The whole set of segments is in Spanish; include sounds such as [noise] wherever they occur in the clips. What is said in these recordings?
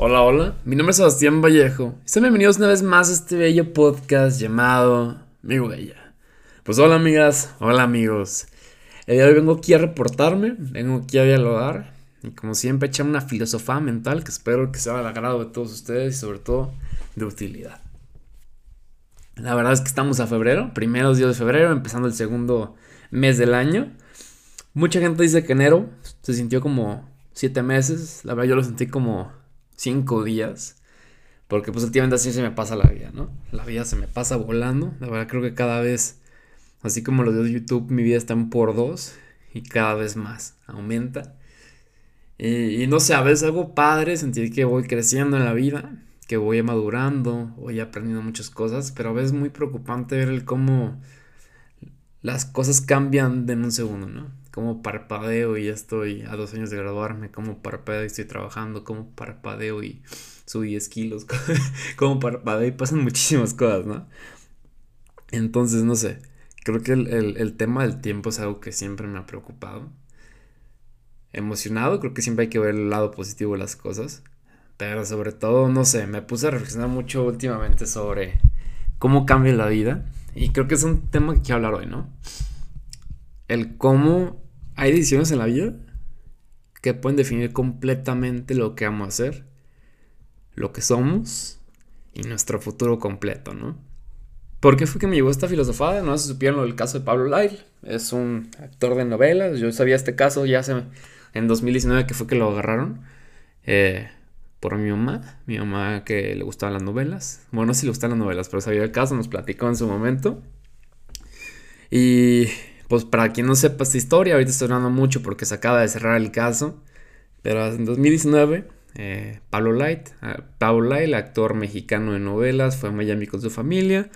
Hola, hola, mi nombre es Sebastián Vallejo. Y sean bienvenidos una vez más a este bello podcast llamado Mi Huella. Pues hola amigas, hola amigos. El día de hoy vengo aquí a reportarme, vengo aquí a dialogar y como siempre echar una filosofía mental que espero que sea del agrado de todos ustedes y sobre todo de utilidad. La verdad es que estamos a febrero, primeros días de febrero, empezando el segundo mes del año. Mucha gente dice que enero se sintió como siete meses, la verdad yo lo sentí como cinco días. Porque pues últimamente así se me pasa la vida, ¿no? La vida se me pasa volando. La verdad creo que cada vez, así como los de YouTube, mi vida está en por dos. Y cada vez más. Aumenta. Y, no sé, a veces algo padre sentir que voy creciendo en la vida. Que voy madurando. Voy aprendiendo muchas cosas. Pero a veces es muy preocupante ver el cómo las cosas cambian de un segundo, ¿no? Como parpadeo y ya estoy a dos años de graduarme, como parpadeo y estoy trabajando, como parpadeo y subí 10 kilos, como parpadeo y pasan muchísimas cosas, ¿no? Entonces, no sé, creo que el, tema del tiempo es algo que siempre me ha preocupado. Emocionado, creo que siempre hay que ver el lado positivo de las cosas. Pero sobre todo, no sé, me puse a reflexionar mucho últimamente sobre cómo cambia la vida. Y creo que es un tema que quiero hablar hoy, ¿no? El cómo hay decisiones en la vida que pueden definir completamente lo que vamos a hacer, lo que somos y nuestro futuro completo, ¿no? ¿Por qué fue que me llegó esta filosofada? No si supieron del caso de Pablo Lyle. Es un actor de novelas. Yo sabía este caso ya hace, en 2019 que fue que lo agarraron. Eh, por mi mamá. Mi mamá que le gustaban las novelas. Bueno, no sé si le gustan las novelas, pero sabía el caso, nos platicó en su momento. Y pues para quien no sepa esta historia, ahorita estoy hablando mucho porque se acaba de cerrar el caso. Pero en 2019, eh, Pablo Light, eh, Light, el actor mexicano de novelas, fue a Miami con su familia.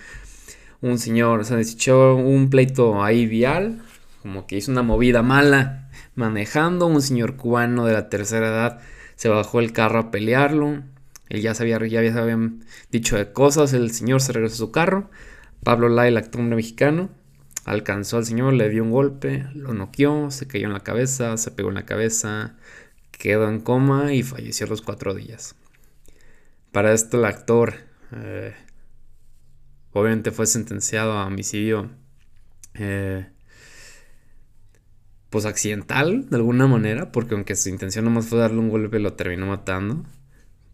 Un señor, se echó un pleito ahí vial, como que hizo una movida mala manejando. Un señor cubano de la tercera edad se bajó el carro a pelearlo. Él ya sabía, ya habían dicho de cosas. El señor se regresó a su carro. Pablo Lai, el actor mexicano, Alcanzó al señor, le dio un golpe, lo noqueó, se cayó en la cabeza, se pegó en la cabeza, quedó en coma y falleció a los cuatro días. Para esto el actor eh, obviamente fue sentenciado a homicidio eh, pues accidental de alguna manera, porque aunque su intención nomás fue darle un golpe, lo terminó matando.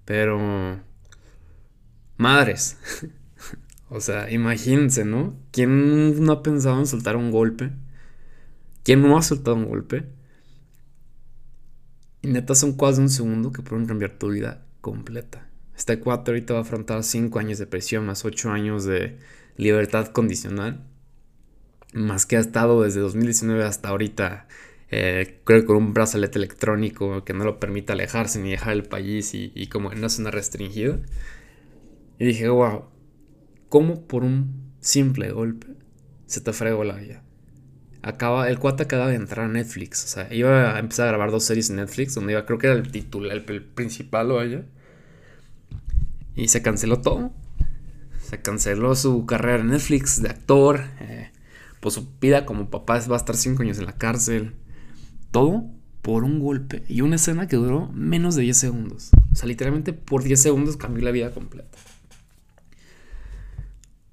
Pero... Madres. [laughs] O sea, imagínense, ¿no? ¿Quién no ha pensado en soltar un golpe? ¿Quién no ha soltado un golpe? Y neta son cosas de un segundo que pueden cambiar tu vida completa. Este cuatro ahorita va a afrontar 5 años de prisión más 8 años de libertad condicional. Más que ha estado desde 2019 hasta ahorita, eh, creo que con un brazalete electrónico que no lo permite alejarse ni dejar el país y, y como en una zona restringida. Y dije, wow, cómo por un simple golpe se te fregó la vida. Acaba, el cuate acaba de entrar a Netflix. O sea, iba a empezar a grabar dos series en Netflix, donde iba, creo que era el titular, el, principal o ella. Y se canceló todo. Se canceló su carrera en Netflix de actor. Eh, pues su vida como papá va a estar cinco años en la cárcel. Todo por un golpe y una escena que duró menos de 10 segundos. O sea, literalmente por 10 segundos cambió la vida completa.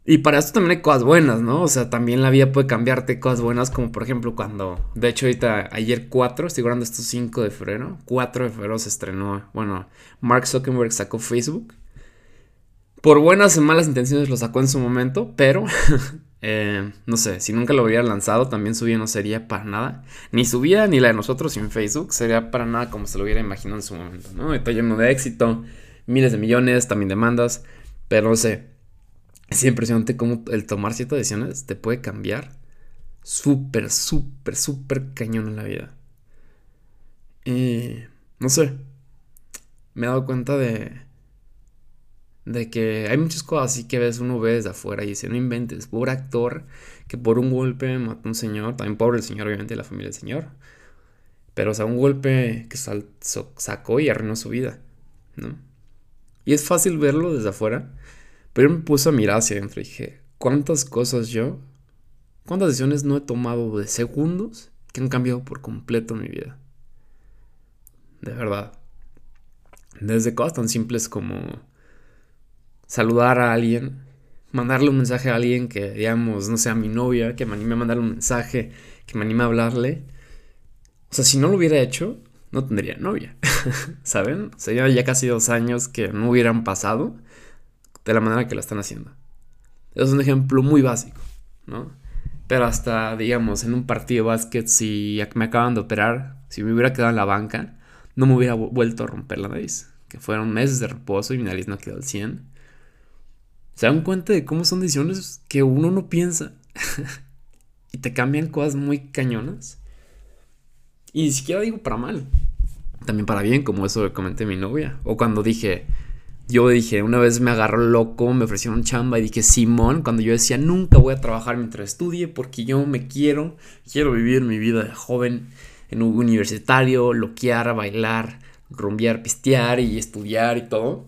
Y para esto también hay cosas buenas, ¿no? O sea, también la vida puede cambiarte cosas buenas, como por ejemplo cuando, de hecho ahorita, ayer 4, estoy grabando esto 5 de febrero, 4 de febrero se estrenó, bueno, Mark Zuckerberg sacó Facebook. Por buenas y malas intenciones lo sacó en su momento, pero, [laughs] eh, no sé, si nunca lo hubiera lanzado, también su vida no sería para nada. Ni su vida ni la de nosotros sin Facebook sería para nada como se lo hubiera imaginado en su momento, ¿no? Está lleno de éxito, miles de millones, también demandas, pero no sé es impresionante cómo el tomar ciertas decisiones te puede cambiar súper, súper, súper cañón en la vida. Y no sé, me he dado cuenta de, de que hay muchas cosas así que ves, uno ve desde afuera y dice, no inventes, pobre actor que por un golpe mató a un señor, también pobre el señor, obviamente, la familia del señor. Pero, o sea, un golpe que sacó y arruinó su vida, ¿no? Y es fácil verlo desde afuera, pero yo me puse a mirar hacia adentro y dije, ¿cuántas cosas yo, cuántas decisiones no he tomado de segundos que han cambiado por completo mi vida? De verdad. Desde cosas tan simples como saludar a alguien, mandarle un mensaje a alguien que, digamos, no sea mi novia, que me anime a mandarle un mensaje, que me anime a hablarle. O sea, si no lo hubiera hecho, no tendría novia. [laughs] ¿Saben? O sea, ya casi dos años que no hubieran pasado de la manera que la están haciendo. Es un ejemplo muy básico, ¿no? Pero hasta, digamos, en un partido de básquet, si me acaban de operar, si me hubiera quedado en la banca, no me hubiera vuelto a romper la nariz. Que fueron meses de reposo y mi nariz no quedó al 100. Se dan cuenta de cómo son decisiones que uno no piensa. [laughs] y te cambian cosas muy cañonas. Y ni siquiera digo para mal. También para bien, como eso comenté mi novia. O cuando dije, yo dije, una vez me agarró loco, me ofrecieron chamba y dije, Simón, cuando yo decía, nunca voy a trabajar mientras estudie porque yo me quiero, quiero vivir mi vida de joven en un universitario, loquear, bailar, rumbear, pistear y estudiar y todo.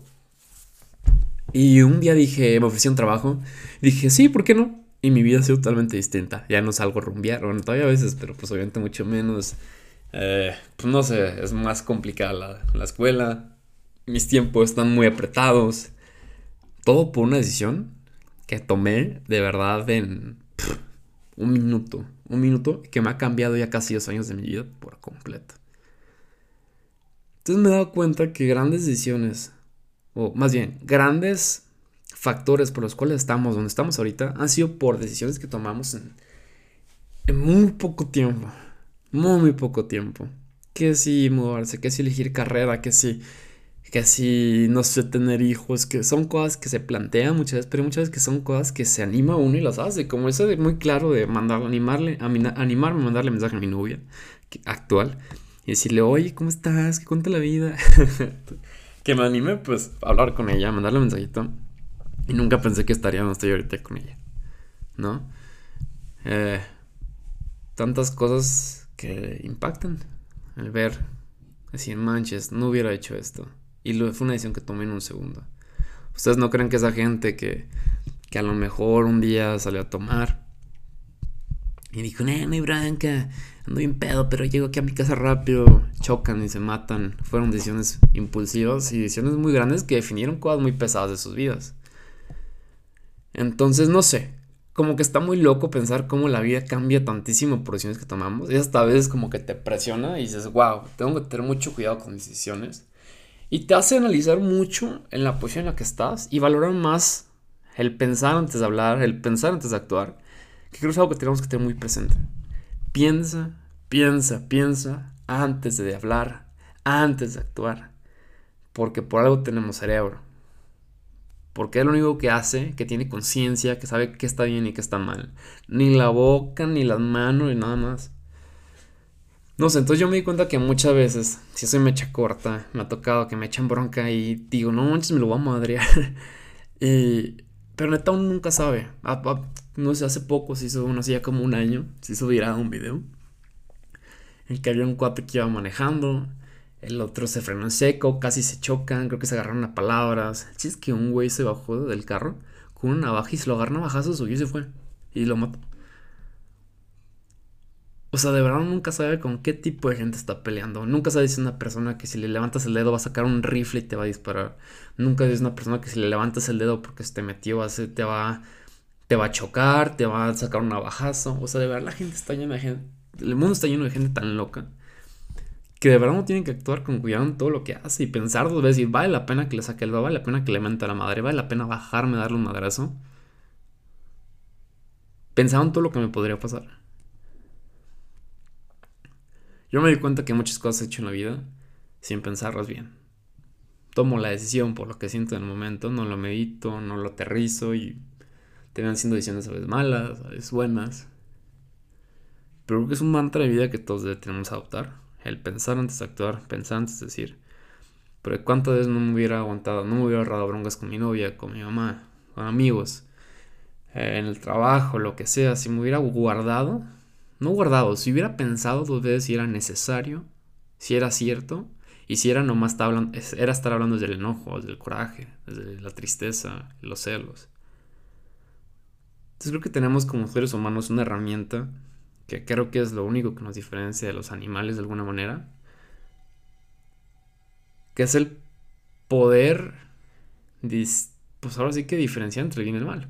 Y un día dije, me ofreció un trabajo. Dije, sí, ¿por qué no? Y mi vida ha sido totalmente distinta. Ya no salgo a rumbear, bueno, todavía a veces, pero pues obviamente mucho menos. Eh, pues no sé, es más complicada la, la escuela. Mis tiempos están muy apretados. Todo por una decisión que tomé de verdad en un minuto. Un minuto que me ha cambiado ya casi dos años de mi vida por completo. Entonces me he dado cuenta que grandes decisiones, o más bien, grandes factores por los cuales estamos donde estamos ahorita, han sido por decisiones que tomamos en, muy poco tiempo. Muy, muy poco tiempo. Que si mudarse, que si elegir carrera, que si que no sé tener hijos, que son cosas que se plantean muchas veces, pero muchas veces que son cosas que se anima uno y las hace, como eso de muy claro de mandarle, animarle, animarme mandarle mensaje a mi novia actual y decirle, oye, ¿cómo estás? ¿Qué cuenta la vida? [laughs] que me anime pues a hablar con ella, mandarle un mensajito y nunca pensé que estaría donde estoy ahorita con ella, ¿no? Eh, tantas cosas que impactan el ver, así en manches, no hubiera hecho esto y fue una decisión que tomé en un segundo. ¿Ustedes no creen que esa gente que, que a lo mejor un día salió a tomar y dijo, hay branca, ando bien pedo, pero llego aquí a mi casa rápido, chocan y se matan? Fueron decisiones impulsivas y decisiones muy grandes que definieron cosas muy pesadas de sus vidas. Entonces, no sé, como que está muy loco pensar cómo la vida cambia tantísimo por decisiones que tomamos. Y hasta a veces como que te presiona y dices, wow, tengo que tener mucho cuidado con mis decisiones. Y te hace analizar mucho en la posición en la que estás y valorar más el pensar antes de hablar, el pensar antes de actuar, que creo que es algo que tenemos que tener muy presente. Piensa, piensa, piensa antes de hablar, antes de actuar, porque por algo tenemos cerebro. Porque es lo único que hace, que tiene conciencia, que sabe qué está bien y qué está mal. Ni la boca, ni las manos, ni nada más. No sé, entonces yo me di cuenta que muchas veces, si soy mecha corta, me ha tocado que me echan bronca y digo, no manches, me lo voy a madrear. [laughs] pero neta, uno nunca sabe. no sé, hace poco se hizo, uno hacía como un año, se hizo viral un video. En el que había un cuate que iba manejando, el otro se frenó en seco, casi se chocan, creo que se agarraron a palabras. El es que un güey se bajó del carro con una navaja y se lo agarró a bajazo, subió y se fue. Y lo mató. O sea, de verdad nunca sabe con qué tipo de gente está peleando. Nunca sabe si una persona que si le levantas el dedo va a sacar un rifle y te va a disparar. Nunca es una persona que si le levantas el dedo porque se te metió, te va, te va a chocar, te va a sacar un navajazo. O sea, de verdad la gente está llena de gente. El mundo está lleno de gente tan loca. Que de verdad uno tiene que actuar con cuidado en todo lo que hace y pensar dos veces. vale la pena que le saque el dedo, vale la pena que le mente a la madre, vale la pena bajarme, darle un madrazo. Pensaba en todo lo que me podría pasar. Yo me di cuenta que muchas cosas he hecho en la vida sin pensarlas bien. Tomo la decisión por lo que siento en el momento, no lo medito, no lo aterrizo y terminan siendo decisiones a veces malas, a veces buenas. Pero creo que es un mantra de vida que todos debemos adoptar. El pensar antes de actuar, pensar antes de decir. Pero cuántas veces no me hubiera aguantado, no me hubiera ahorrado broncas con mi novia, con mi mamá, con amigos, eh, en el trabajo, lo que sea, si me hubiera guardado no guardado, si hubiera pensado dos veces si era necesario si era cierto y si era nomás estar hablando, era estar hablando desde el enojo, desde el coraje, desde la tristeza, los celos. Entonces creo que tenemos como seres humanos una herramienta que creo que es lo único que nos diferencia de los animales de alguna manera, que es el poder, pues ahora sí que diferenciar entre el bien y el mal,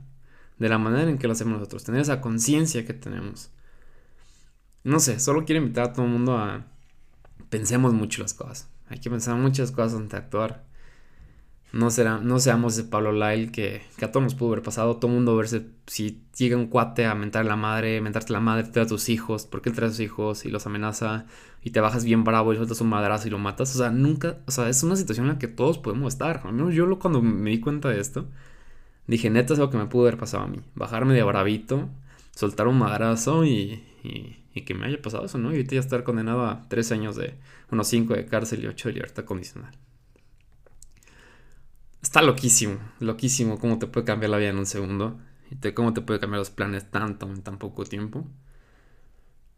de la manera en que lo hacemos nosotros, tener esa conciencia que tenemos. No sé, solo quiero invitar a todo el mundo a pensemos mucho las cosas. Hay que pensar muchas cosas antes de actuar. No, será, no seamos ese Pablo Lyle que, que a todos nos pudo haber pasado. Todo el mundo verse, si llega un cuate a mentar a la madre, mentarte la madre, da a tus hijos, porque él trae a tus hijos y los amenaza y te bajas bien bravo y sueltas un madrazo y lo matas. O sea, nunca, o sea, es una situación en la que todos podemos estar. Al menos yo cuando me di cuenta de esto, dije, neta es lo que me pudo haber pasado a mí. Bajarme de bravito, soltar un madrazo y, y que me haya pasado eso, ¿no? Y ahorita ya estar condenado a tres años de, unos cinco de cárcel y ocho de libertad condicional. Está loquísimo, loquísimo cómo te puede cambiar la vida en un segundo y cómo te puede cambiar los planes tanto en tan poco tiempo.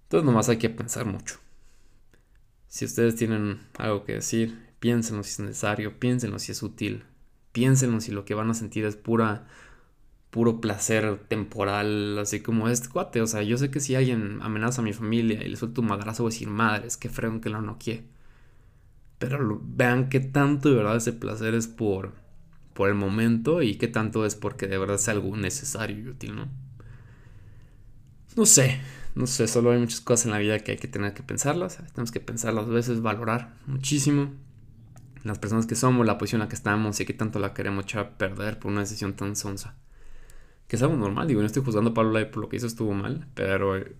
Entonces nomás hay que pensar mucho. Si ustedes tienen algo que decir, piénsenlo si es necesario, piénsenlo si es útil, piénsenlo si lo que van a sentir es pura puro placer temporal, así como este cuate. O sea, yo sé que si alguien amenaza a mi familia y le suelta un madrazo, voy a decir, madres, que frego que lo no quiere. Pero vean qué tanto de verdad ese placer es por por el momento y qué tanto es porque de verdad es algo necesario y útil, ¿no? No sé, no sé, solo hay muchas cosas en la vida que hay que tener que pensarlas, tenemos que pensarlas a veces, valorar muchísimo las personas que somos, la posición en la que estamos y qué tanto la queremos echar a perder por una decisión tan sonsa. Que es algo normal, digo, no estoy juzgando a Pablo Lai por lo que hizo estuvo mal, pero eh,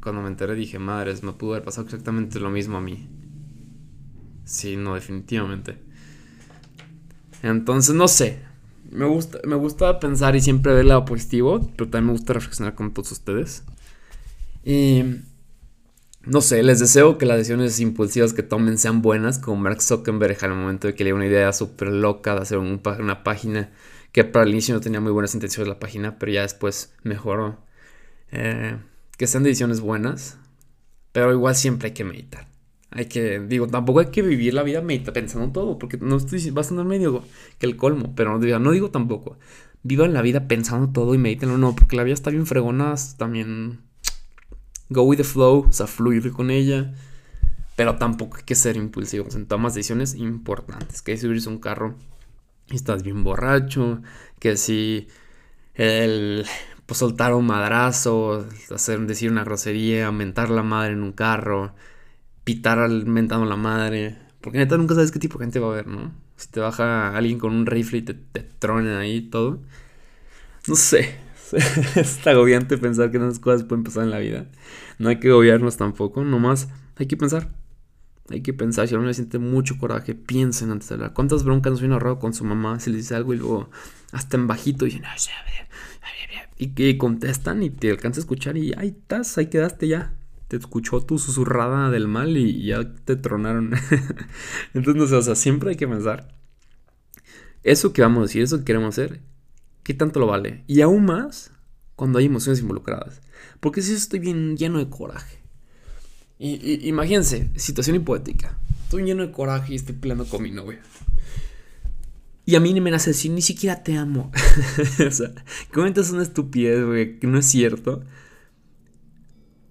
cuando me enteré dije, madres, me pudo haber pasado exactamente lo mismo a mí. Sí, no, definitivamente. Entonces, no sé. Me gusta, me gusta pensar y siempre ver el lado positivo, pero también me gusta reflexionar con todos ustedes. Y no sé, les deseo que las decisiones impulsivas que tomen sean buenas, como Mark Zuckerberg al momento de que le dio una idea súper loca de hacer una página que para el inicio no tenía muy buenas intenciones la página, pero ya después mejoró. Eh, que sean decisiones buenas, pero igual siempre hay que meditar. Hay que, digo, tampoco hay que vivir la vida pensando todo, porque no estoy, va a sonar medio que el colmo, pero no digo, no digo tampoco. Vivan la vida pensando todo y medítenlo, no, porque la vida está bien fregona, también go with the flow, o sea, fluir con ella, pero tampoco hay que ser impulsivos en tomas decisiones importantes, que hay subirse un carro estás bien borracho, que si el pues soltar un madrazo, hacer decir una grosería, aumentar la madre en un carro, pitar al mentando la madre. Porque neta nunca sabes qué tipo de gente va a haber, ¿no? Si te baja alguien con un rifle y te, te ahí todo. No sé. [laughs] es agobiante pensar que esas cosas pueden pasar en la vida. No hay que agobiarnos tampoco. Nomás hay que pensar. Hay que pensar. Si uno le siente mucho coraje, piensen antes de hablar. ¿Cuántas broncas nos viene ahorrado con su mamá? Si le dice algo y luego hasta en bajito dicen, y que contestan y te alcanza a escuchar y ahí estás, ahí quedaste ya te escuchó tu susurrada del mal y ya te tronaron. [laughs] Entonces, o sea, siempre hay que pensar, eso que vamos a decir, eso que queremos hacer, ¿qué tanto lo vale? Y aún más cuando hay emociones involucradas. Porque si estoy bien lleno de coraje. Y, imagínense, situación hipotética. Estoy lleno de coraje y estoy peleando con mi novia. Y a mí me nace decir, ni siquiera te amo. [laughs] o sea, comentas una estupidez, güey, que no es cierto.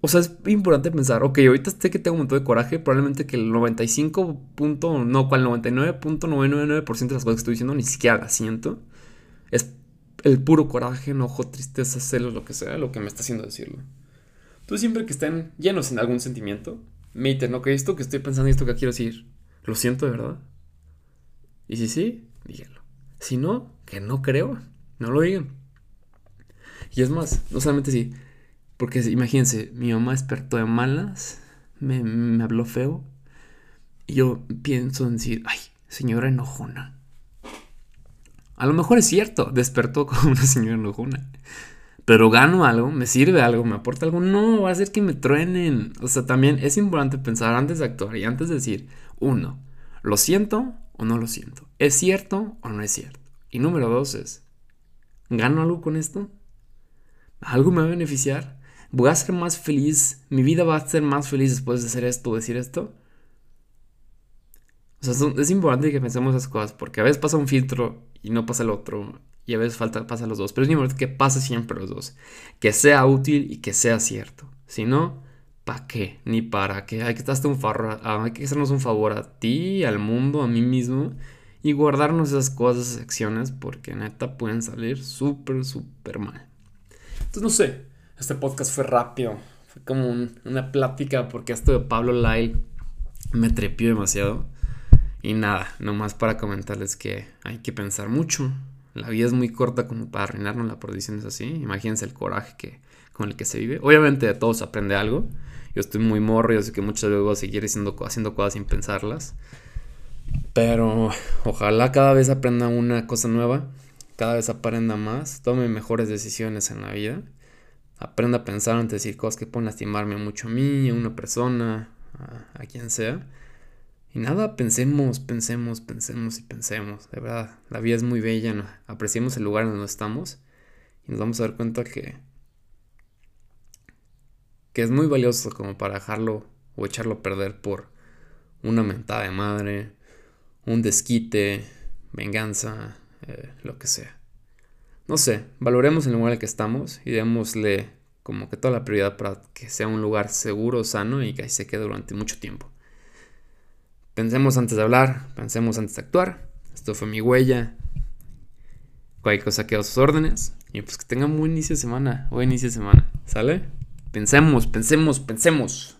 O sea, es importante pensar, ok, ahorita sé que tengo un montón de coraje, probablemente que el 95. no, cual 99.999% de las cosas que estoy diciendo ni siquiera las siento. Es el puro coraje, enojo, tristeza, celos, lo que sea, lo que me está haciendo decirlo. Entonces, siempre que estén llenos en algún sentimiento, mediten, ok, esto que estoy pensando y esto que quiero decir, ¿lo siento de verdad? Y si sí, díganlo. Si no, que no creo, no lo digan. Y es más, no solamente si porque imagínense, mi mamá despertó de malas, me, habló feo. Y yo pienso en decir, ay, señora enojona. A lo mejor es cierto, despertó [laughs] como una señora enojona. Pero gano algo, me sirve algo, me aporta algo. No, va a ser que me truenen. O sea, también es importante pensar antes de actuar y antes de decir, uno, ¿lo siento o no lo siento? ¿Es cierto o no es cierto? Y número dos es, ¿gano algo con esto? ¿Algo me va a beneficiar? voy a ser más feliz, mi vida va a ser más feliz después de hacer esto, decir esto. Sea, es importante que pensemos esas cosas porque a veces pasa un filtro y no pasa el otro y a veces falta, pasa los dos. Pero es importante que pase siempre los dos. Que sea útil y que sea cierto. Si no, ¿para qué? Ni para qué. Hay que, un favor, hay que hacernos un favor a ti, al mundo, a mí mismo y guardarnos esas cosas, esas acciones porque neta pueden salir súper, súper mal. Entonces, no sé. Este podcast fue rápido. Fue como una plática porque esto de Pablo Lyle me trepió demasiado. Y nada, nomás para comentarles que hay que pensar mucho. La vida es muy corta como para arruinarnos la perdición es así. Imagínense el coraje que, con el que se vive. Obviamente de todos aprende algo. Yo estoy muy morro, yo sé que muchas veces voy a seguir haciendo, cosas sin pensarlas. Pero ojalá cada vez aprenda una cosa nueva, cada vez aprenda más, tome mejores decisiones en la vida, aprenda a pensar antes de decir cosas que pueden lastimarme mucho a mí, a una persona, a quien sea. Y nada, pensemos, pensemos, pensemos y pensemos. De verdad, la vida es muy bella, ¿no? apreciemos el lugar donde estamos y nos vamos a dar cuenta que, que es muy valioso como para dejarlo o echarlo a perder por una mentada de madre, un desquite, venganza, eh, lo que sea. No sé, valoremos el lugar en el que estamos y démosle como que toda la prioridad para que sea un lugar seguro, sano y que ahí se quede durante mucho tiempo. Pensemos antes de hablar, pensemos antes de actuar. Esto fue mi huella. Cualquier cosa queda a sus órdenes. Y pues que tengan buen inicio de semana. Buen inicio de semana. ¿Sale? Pensemos, pensemos, pensemos.